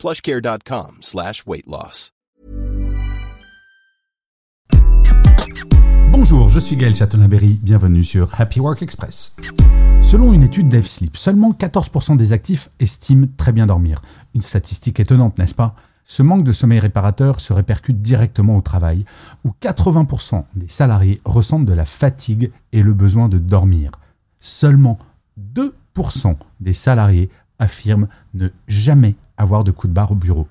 plushcare.com slash. Bonjour, je suis Gaël Chatonaberry, bienvenue sur Happy Work Express. Selon une étude d'EveSleep, seulement 14% des actifs estiment très bien dormir. Une statistique étonnante, n'est-ce pas? Ce manque de sommeil réparateur se répercute directement au travail, où 80% des salariés ressentent de la fatigue et le besoin de dormir. Seulement 2% des salariés affirment ne jamais avoir de coup de barre au bureau.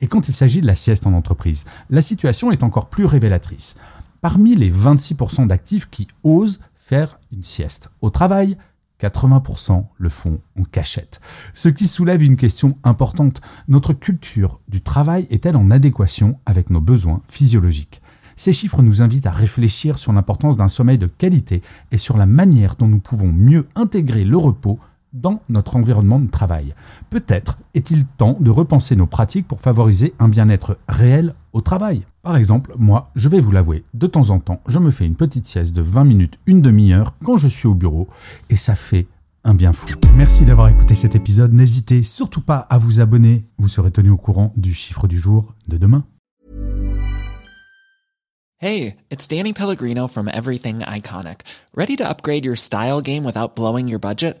Et quand il s'agit de la sieste en entreprise, la situation est encore plus révélatrice. Parmi les 26% d'actifs qui osent faire une sieste au travail, 80% le font en cachette. Ce qui soulève une question importante. Notre culture du travail est-elle en adéquation avec nos besoins physiologiques? Ces chiffres nous invitent à réfléchir sur l'importance d'un sommeil de qualité et sur la manière dont nous pouvons mieux intégrer le repos dans notre environnement de travail. Peut-être est-il temps de repenser nos pratiques pour favoriser un bien-être réel au travail. Par exemple, moi, je vais vous l'avouer, de temps en temps, je me fais une petite sieste de 20 minutes, une demi-heure quand je suis au bureau, et ça fait un bien fou. Merci d'avoir écouté cet épisode. N'hésitez surtout pas à vous abonner. Vous serez tenu au courant du chiffre du jour de demain. Hey, it's Danny Pellegrino from Everything Iconic. Ready to upgrade your style game without blowing your budget?